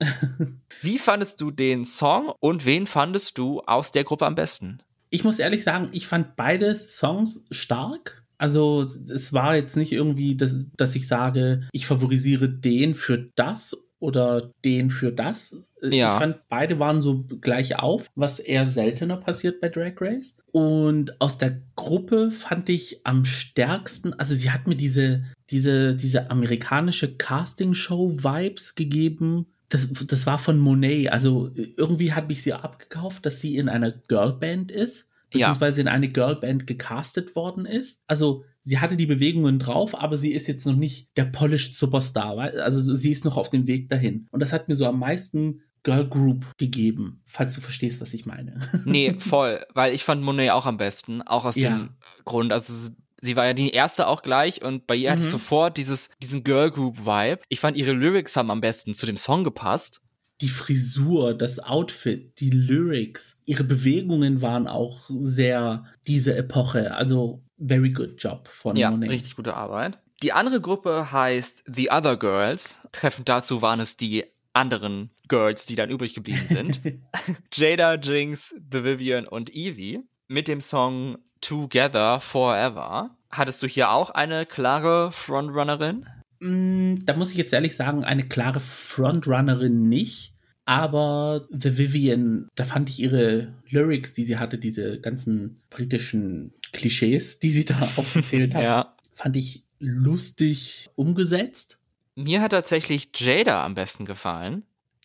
Wie fandest du den Song und wen fandest du aus der Gruppe am besten? Ich muss ehrlich sagen, ich fand beide Songs stark. Also es war jetzt nicht irgendwie, dass, dass ich sage, ich favorisiere den für das oder den für das. Ja. Ich fand, beide waren so gleich auf, was eher seltener passiert bei Drag Race. Und aus der Gruppe fand ich am stärksten, also sie hat mir diese, diese, diese amerikanische Castingshow-Vibes gegeben. Das, das war von Monet. Also irgendwie habe ich sie abgekauft, dass sie in einer Girlband ist beziehungsweise ja. in eine Girlband gecastet worden ist. Also sie hatte die Bewegungen drauf, aber sie ist jetzt noch nicht der polished Superstar. Also sie ist noch auf dem Weg dahin. Und das hat mir so am meisten Girl Group gegeben, falls du verstehst, was ich meine. Nee, voll, weil ich fand Monet auch am besten, auch aus ja. dem Grund, also sie war ja die erste auch gleich und bei ihr mhm. hatte ich mhm. sofort dieses, diesen Girl Group Vibe. Ich fand ihre Lyrics haben am besten zu dem Song gepasst. Die Frisur, das Outfit, die Lyrics, ihre Bewegungen waren auch sehr diese Epoche. Also very good job von ja, Monet. richtig gute Arbeit. Die andere Gruppe heißt The Other Girls. Treffend dazu waren es die anderen Girls, die dann übrig geblieben sind. Jada, Jinx, The Vivian und Evie mit dem Song Together Forever. Hattest du hier auch eine klare Frontrunnerin? Mm, da muss ich jetzt ehrlich sagen, eine klare Frontrunnerin nicht. Aber The Vivian, da fand ich ihre Lyrics, die sie hatte, diese ganzen britischen Klischees, die sie da aufgezählt hat, ja. fand ich lustig umgesetzt. Mir hat tatsächlich Jada am besten gefallen.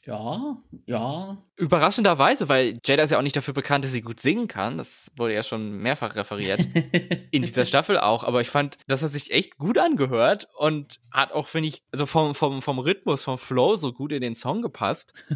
Ja, ja. Überraschenderweise, weil Jada ist ja auch nicht dafür bekannt, dass sie gut singen kann. Das wurde ja schon mehrfach referiert. in dieser Staffel auch. Aber ich fand, das hat sich echt gut angehört und hat auch, finde ich, also vom, vom, vom Rhythmus, vom Flow so gut in den Song gepasst.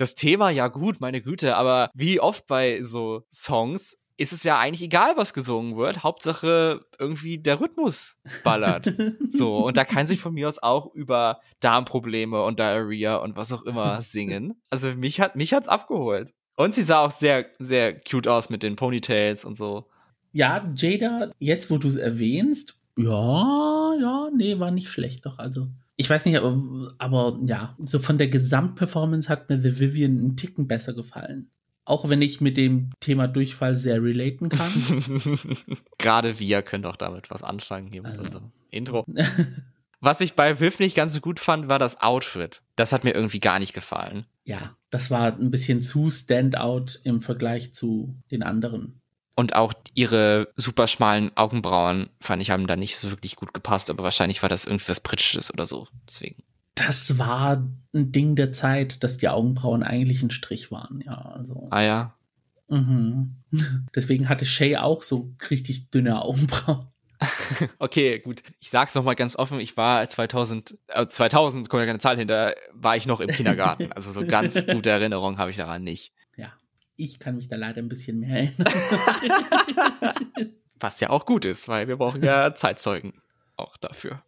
Das Thema, ja gut, meine Güte, aber wie oft bei so Songs ist es ja eigentlich egal, was gesungen wird. Hauptsache irgendwie der Rhythmus ballert. so, und da kann sich von mir aus auch über Darmprobleme und Diarrhea und was auch immer singen. Also mich hat mich hat's abgeholt. Und sie sah auch sehr sehr cute aus mit den Ponytails und so. Ja, Jada, jetzt wo du es erwähnst, ja, ja, nee, war nicht schlecht doch, also ich weiß nicht, aber, aber ja, so von der Gesamtperformance hat mir The Vivian einen Ticken besser gefallen. Auch wenn ich mit dem Thema Durchfall sehr relaten kann. Gerade wir können doch damit was anfangen hier. Also. Also, Intro. Was ich bei Viv nicht ganz so gut fand, war das Outfit. Das hat mir irgendwie gar nicht gefallen. Ja, das war ein bisschen zu Standout im Vergleich zu den anderen. Und auch ihre super schmalen Augenbrauen fand ich haben da nicht so wirklich gut gepasst, aber wahrscheinlich war das irgendwas Britisches oder so. Deswegen das war ein Ding der Zeit, dass die Augenbrauen eigentlich ein Strich waren, ja. Also. Ah ja. Mhm. Deswegen hatte Shay auch so richtig dünne Augenbrauen. okay, gut. Ich sag's noch mal ganz offen. Ich war 2000, äh, 2000, kommt ja keine Zahl hinter, war ich noch im Kindergarten. Also so ganz gute Erinnerungen habe ich daran nicht. Ja, ich kann mich da leider ein bisschen mehr erinnern. Was ja auch gut ist, weil wir brauchen ja Zeitzeugen auch dafür.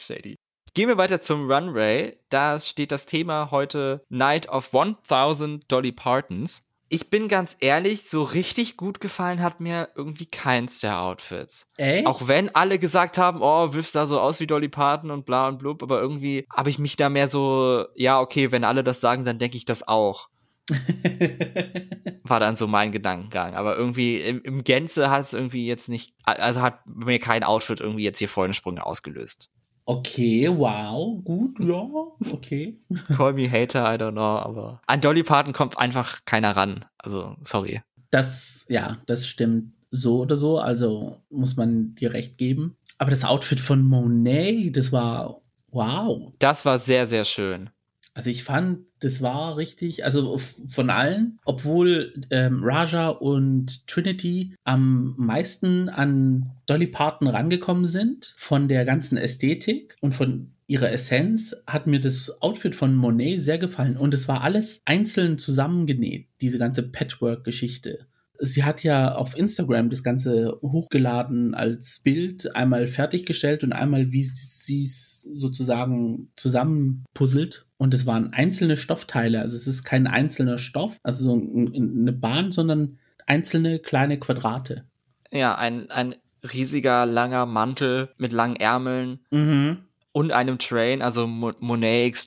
Shady. Gehen wir weiter zum Runway. Da steht das Thema heute Night of 1000 Dolly Partons. Ich bin ganz ehrlich, so richtig gut gefallen hat mir irgendwie keins der Outfits. Echt? Auch wenn alle gesagt haben, oh, Wiff sah so aus wie Dolly Parton und bla und blub, aber irgendwie habe ich mich da mehr so, ja, okay, wenn alle das sagen, dann denke ich das auch. War dann so mein Gedankengang. Aber irgendwie im, im Gänze hat es irgendwie jetzt nicht, also hat mir kein Outfit irgendwie jetzt hier Freudensprünge ausgelöst. Okay, wow, gut, ja, okay. Call me hater, I don't know, aber an Dolly Parton kommt einfach keiner ran. Also, sorry. Das, ja, das stimmt so oder so, also muss man dir recht geben. Aber das Outfit von Monet, das war wow. Das war sehr, sehr schön. Also ich fand, das war richtig, also von allen, obwohl ähm, Raja und Trinity am meisten an Dolly Parton rangekommen sind, von der ganzen Ästhetik und von ihrer Essenz, hat mir das Outfit von Monet sehr gefallen. Und es war alles einzeln zusammengenäht, diese ganze Patchwork-Geschichte sie hat ja auf Instagram das Ganze hochgeladen als Bild, einmal fertiggestellt und einmal, wie sie es sozusagen zusammenpuzzelt. Und es waren einzelne Stoffteile, also es ist kein einzelner Stoff, also so eine Bahn, sondern einzelne kleine Quadrate. Ja, ein, ein riesiger, langer Mantel mit langen Ärmeln. Mhm und einem Train, also Mo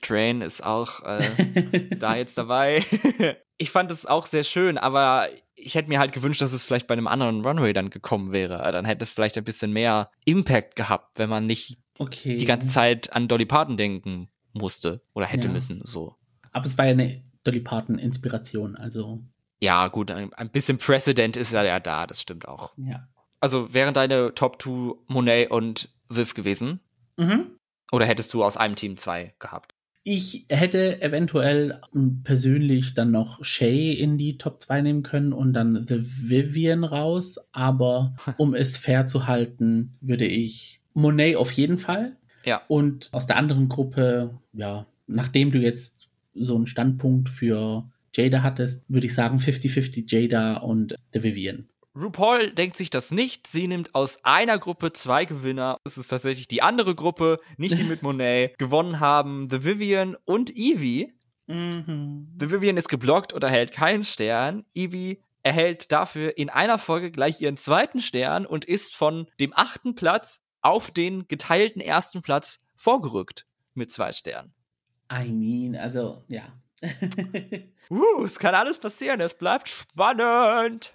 Train ist auch äh, da jetzt dabei. ich fand es auch sehr schön, aber ich hätte mir halt gewünscht, dass es vielleicht bei einem anderen Runway dann gekommen wäre. Dann hätte es vielleicht ein bisschen mehr Impact gehabt, wenn man nicht okay. die ganze Zeit an Dolly Parton denken musste oder hätte ja. müssen, so. Aber es war ja eine Dolly Parton Inspiration, also. Ja, gut, ein, ein bisschen Precedent ist ja da, das stimmt auch. Ja. Also wären deine Top 2 Monet und Viv gewesen? Mhm. Oder hättest du aus einem Team zwei gehabt? Ich hätte eventuell persönlich dann noch Shay in die Top 2 nehmen können und dann The Vivian raus, aber um es fair zu halten, würde ich Monet auf jeden Fall. Ja. Und aus der anderen Gruppe, ja, nachdem du jetzt so einen Standpunkt für Jada hattest, würde ich sagen 50-50 Jada und The Vivian. RuPaul denkt sich das nicht. Sie nimmt aus einer Gruppe zwei Gewinner. Es ist tatsächlich die andere Gruppe, nicht die mit Monet. Gewonnen haben The Vivian und Evie. Mhm. The Vivian ist geblockt und erhält keinen Stern. Evie erhält dafür in einer Folge gleich ihren zweiten Stern und ist von dem achten Platz auf den geteilten ersten Platz vorgerückt mit zwei Sternen. I mean, also, ja. uh, es kann alles passieren. Es bleibt spannend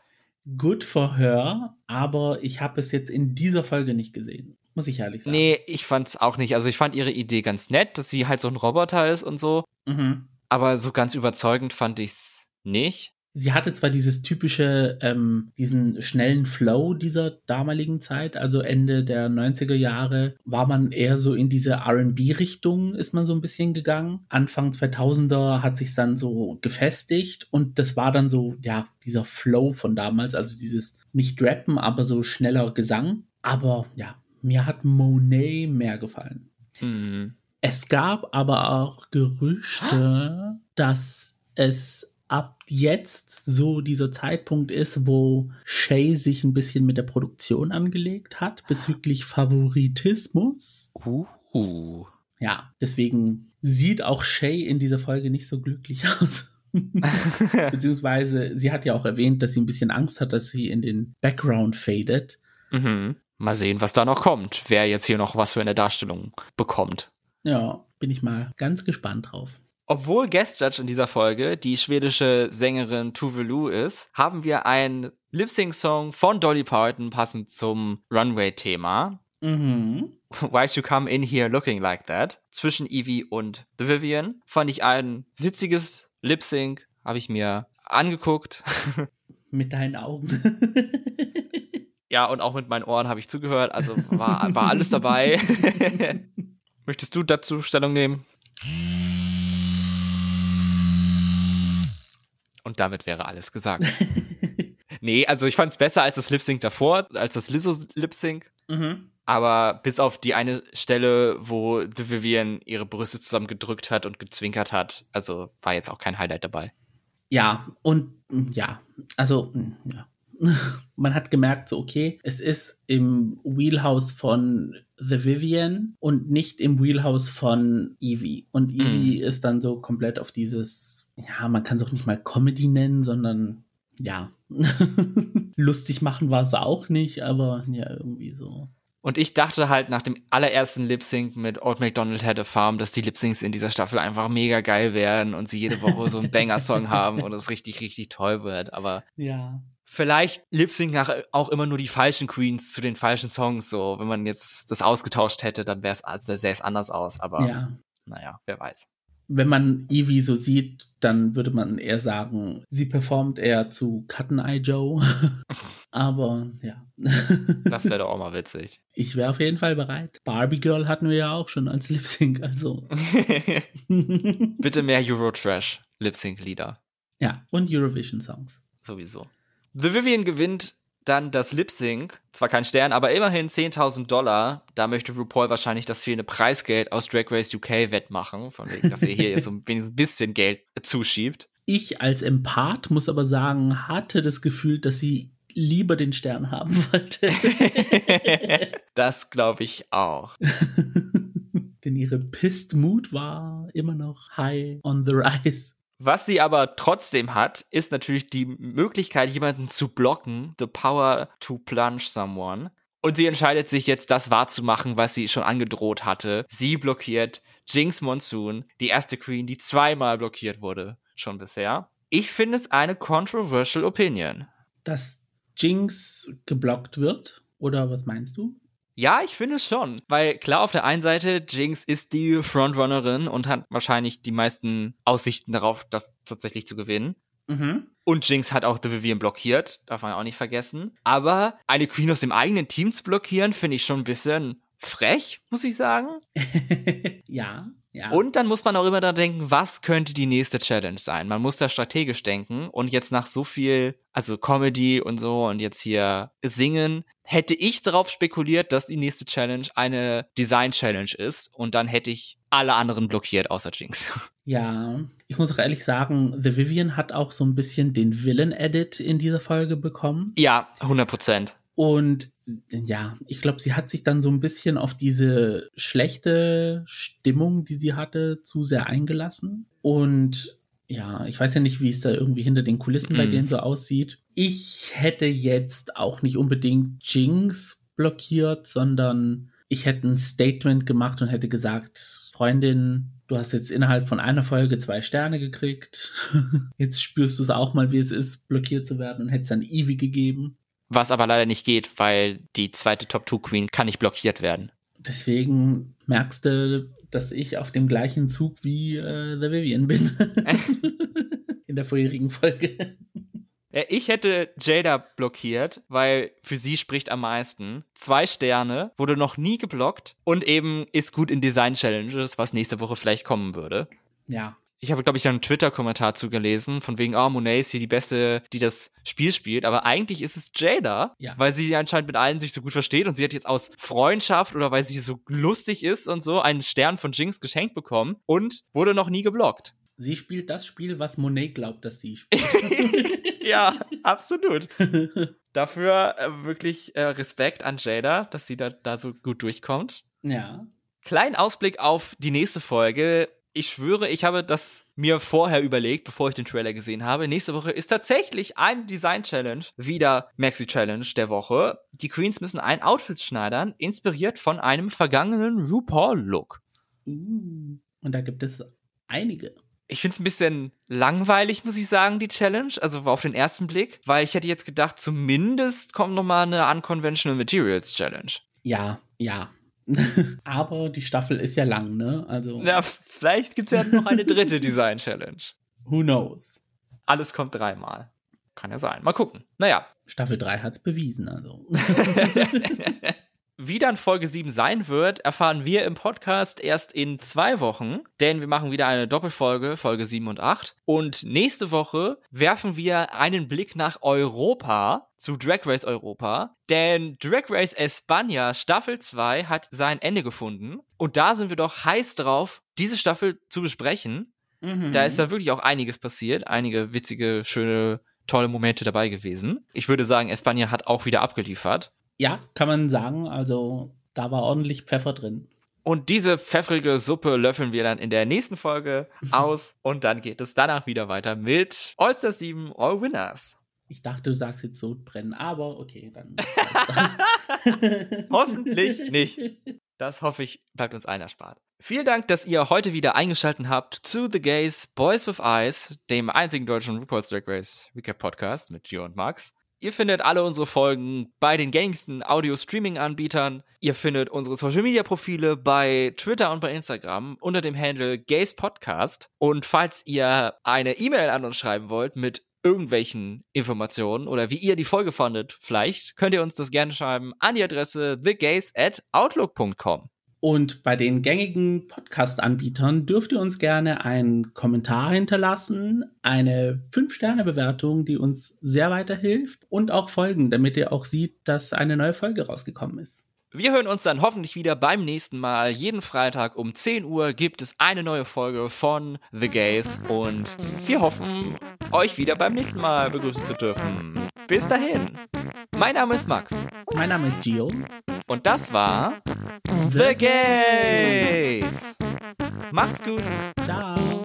good for her, aber ich habe es jetzt in dieser Folge nicht gesehen. Muss ich ehrlich sagen. Nee, ich fand's auch nicht. Also ich fand ihre Idee ganz nett, dass sie halt so ein Roboter ist und so. Mhm. Aber so ganz überzeugend fand ich's nicht sie hatte zwar dieses typische, ähm, diesen schnellen Flow dieser damaligen Zeit, also Ende der 90er Jahre, war man eher so in diese RB-Richtung, ist man so ein bisschen gegangen. Anfang 2000er hat sich dann so gefestigt und das war dann so, ja, dieser Flow von damals, also dieses nicht Rappen, aber so schneller Gesang. Aber ja, mir hat Monet mehr gefallen. Mhm. Es gab aber auch Gerüchte, dass es ab jetzt so dieser Zeitpunkt ist, wo Shay sich ein bisschen mit der Produktion angelegt hat bezüglich Favoritismus. Uh. Ja, deswegen sieht auch Shay in dieser Folge nicht so glücklich aus. Beziehungsweise sie hat ja auch erwähnt, dass sie ein bisschen Angst hat, dass sie in den Background fadet. Mhm. Mal sehen, was da noch kommt. Wer jetzt hier noch was für eine Darstellung bekommt. Ja, bin ich mal ganz gespannt drauf. Obwohl Guest Judge in dieser Folge die schwedische Sängerin Tuve Lu ist, haben wir einen Lip-Sync-Song von Dolly Parton passend zum Runway-Thema. Mhm. Why'd You Come In Here Looking Like That zwischen Evie und The Vivian. Fand ich ein witziges Lip-Sync, habe ich mir angeguckt. Mit deinen Augen. ja, und auch mit meinen Ohren habe ich zugehört, also war, war alles dabei. Möchtest du dazu Stellung nehmen? Und damit wäre alles gesagt. nee, also ich fand es besser als das Lip Sync davor, als das Lizzo Lip Sync. Mhm. Aber bis auf die eine Stelle, wo The Vivian ihre Brüste zusammengedrückt hat und gezwinkert hat, also war jetzt auch kein Highlight dabei. Ja, und ja, also ja. man hat gemerkt, so okay, es ist im Wheelhouse von The Vivian und nicht im Wheelhouse von Evie. Und Evie mhm. ist dann so komplett auf dieses ja, man kann es auch nicht mal Comedy nennen, sondern ja, lustig machen war es auch nicht, aber ja, irgendwie so. Und ich dachte halt nach dem allerersten Lip Sync mit Old McDonald Had a Farm, dass die Lip Syncs in dieser Staffel einfach mega geil werden und sie jede Woche so einen Banger-Song haben und es richtig, richtig toll wird. Aber ja. vielleicht Lip Sync nach auch immer nur die falschen Queens zu den falschen Songs. So, wenn man jetzt das ausgetauscht hätte, dann wäre es sähe es anders aus. Aber ja. naja, wer weiß wenn man Evie so sieht, dann würde man eher sagen, sie performt eher zu Cutten Eye Joe. Aber ja. das wäre doch auch mal witzig. Ich wäre auf jeden Fall bereit. Barbie Girl hatten wir ja auch schon als Lip Sync, also. Bitte mehr Eurotrash Lip Sync Lieder. Ja, und Eurovision Songs. Sowieso. The Vivian gewinnt dann das Lip Sync, zwar kein Stern, aber immerhin 10.000 Dollar. Da möchte RuPaul wahrscheinlich das fehlende Preisgeld aus Drag Race UK wettmachen, von wegen, dass er hier jetzt so ein bisschen Geld zuschiebt. Ich als Empath muss aber sagen, hatte das Gefühl, dass sie lieber den Stern haben wollte. das glaube ich auch. Denn ihre Pissed Mood war immer noch high on the rise. Was sie aber trotzdem hat, ist natürlich die Möglichkeit, jemanden zu blocken, the power to plunge someone. Und sie entscheidet sich jetzt, das wahrzumachen, was sie schon angedroht hatte. Sie blockiert Jinx Monsoon, die erste Queen, die zweimal blockiert wurde, schon bisher. Ich finde es eine controversial opinion. Dass Jinx geblockt wird? Oder was meinst du? Ja, ich finde schon. Weil klar, auf der einen Seite, Jinx ist die Frontrunnerin und hat wahrscheinlich die meisten Aussichten darauf, das tatsächlich zu gewinnen. Mhm. Und Jinx hat auch The Vivian blockiert, darf man auch nicht vergessen. Aber eine Queen aus dem eigenen Team zu blockieren, finde ich schon ein bisschen frech, muss ich sagen. ja. Ja. Und dann muss man auch immer da denken, was könnte die nächste Challenge sein? Man muss da strategisch denken und jetzt nach so viel, also Comedy und so und jetzt hier singen, hätte ich darauf spekuliert, dass die nächste Challenge eine Design Challenge ist und dann hätte ich alle anderen blockiert außer Jinx. Ja, ich muss auch ehrlich sagen, The Vivian hat auch so ein bisschen den Villain-Edit in dieser Folge bekommen. Ja, 100 Prozent. Und ja, ich glaube, sie hat sich dann so ein bisschen auf diese schlechte Stimmung, die sie hatte, zu sehr eingelassen. Und ja, ich weiß ja nicht, wie es da irgendwie hinter den Kulissen mm. bei mhm. denen so aussieht. Ich hätte jetzt auch nicht unbedingt Jinx blockiert, sondern ich hätte ein Statement gemacht und hätte gesagt, Freundin, du hast jetzt innerhalb von einer Folge zwei Sterne gekriegt. jetzt spürst du es auch mal, wie es ist, blockiert zu werden und hättest dann Eevee gegeben. Was aber leider nicht geht, weil die zweite Top 2 Queen kann nicht blockiert werden. Deswegen merkst du, dass ich auf dem gleichen Zug wie äh, The Vivian bin. In der vorherigen Folge. Ich hätte Jada blockiert, weil für sie spricht am meisten. Zwei Sterne, wurde noch nie geblockt und eben ist gut in Design Challenges, was nächste Woche vielleicht kommen würde. Ja, ich habe, glaube ich, einen Twitter-Kommentar zugelesen, von wegen, oh, Monet ist hier die Beste, die das Spiel spielt. Aber eigentlich ist es Jada, ja. weil sie anscheinend mit allen sich so gut versteht und sie hat jetzt aus Freundschaft oder weil sie so lustig ist und so einen Stern von Jinx geschenkt bekommen und wurde noch nie geblockt. Sie spielt das Spiel, was Monet glaubt, dass sie spielt. ja, absolut. Dafür äh, wirklich äh, Respekt an Jada, dass sie da, da so gut durchkommt. Ja. Kleinen Ausblick auf die nächste Folge ich schwöre, ich habe das mir vorher überlegt, bevor ich den Trailer gesehen habe. Nächste Woche ist tatsächlich ein Design Challenge, wieder Maxi Challenge der Woche. Die Queens müssen ein Outfit schneidern, inspiriert von einem vergangenen RuPaul-Look. Uh, und da gibt es einige. Ich finde es ein bisschen langweilig, muss ich sagen, die Challenge, also auf den ersten Blick, weil ich hätte jetzt gedacht, zumindest kommt noch mal eine Unconventional Materials Challenge. Ja, ja, Aber die Staffel ist ja lang, ne? Also. Ja, vielleicht gibt es ja noch eine dritte Design-Challenge. Who knows? Alles kommt dreimal. Kann ja sein. Mal gucken. Naja. Staffel 3 hat es bewiesen, also. Wie dann Folge 7 sein wird, erfahren wir im Podcast erst in zwei Wochen, denn wir machen wieder eine Doppelfolge, Folge 7 und 8. Und nächste Woche werfen wir einen Blick nach Europa, zu Drag Race Europa, denn Drag Race España Staffel 2 hat sein Ende gefunden. Und da sind wir doch heiß drauf, diese Staffel zu besprechen. Mhm. Da ist da wirklich auch einiges passiert, einige witzige, schöne tolle Momente dabei gewesen. Ich würde sagen, España hat auch wieder abgeliefert. Ja, kann man sagen. Also da war ordentlich Pfeffer drin. Und diese pfeffrige Suppe löffeln wir dann in der nächsten Folge aus. und dann geht es danach wieder weiter mit All-Star 7 All Winners. Ich dachte, du sagst jetzt Sodbrennen, aber okay, dann. Hoffentlich nicht. Das hoffe ich, bleibt uns allen erspart. Vielen Dank, dass ihr heute wieder eingeschaltet habt zu The Gays Boys with Eyes, dem einzigen deutschen RuPaul's Drag Race Recap Podcast mit Gio und Max. Ihr findet alle unsere Folgen bei den gängigsten Audio-Streaming-Anbietern. Ihr findet unsere Social-Media-Profile bei Twitter und bei Instagram unter dem Handle Gays Podcast. Und falls ihr eine E-Mail an uns schreiben wollt mit irgendwelchen Informationen oder wie ihr die Folge fandet, vielleicht könnt ihr uns das gerne schreiben an die Adresse thegays at outlook.com. Und bei den gängigen Podcast-Anbietern dürft ihr uns gerne einen Kommentar hinterlassen, eine 5-Sterne-Bewertung, die uns sehr weiterhilft und auch folgen, damit ihr auch seht, dass eine neue Folge rausgekommen ist. Wir hören uns dann hoffentlich wieder beim nächsten Mal. Jeden Freitag um 10 Uhr gibt es eine neue Folge von The Gays und wir hoffen, euch wieder beim nächsten Mal begrüßen zu dürfen. Bis dahin. Mein Name ist Max. Mein Name ist Gio. Und das war The Gays. Macht's gut. Ciao.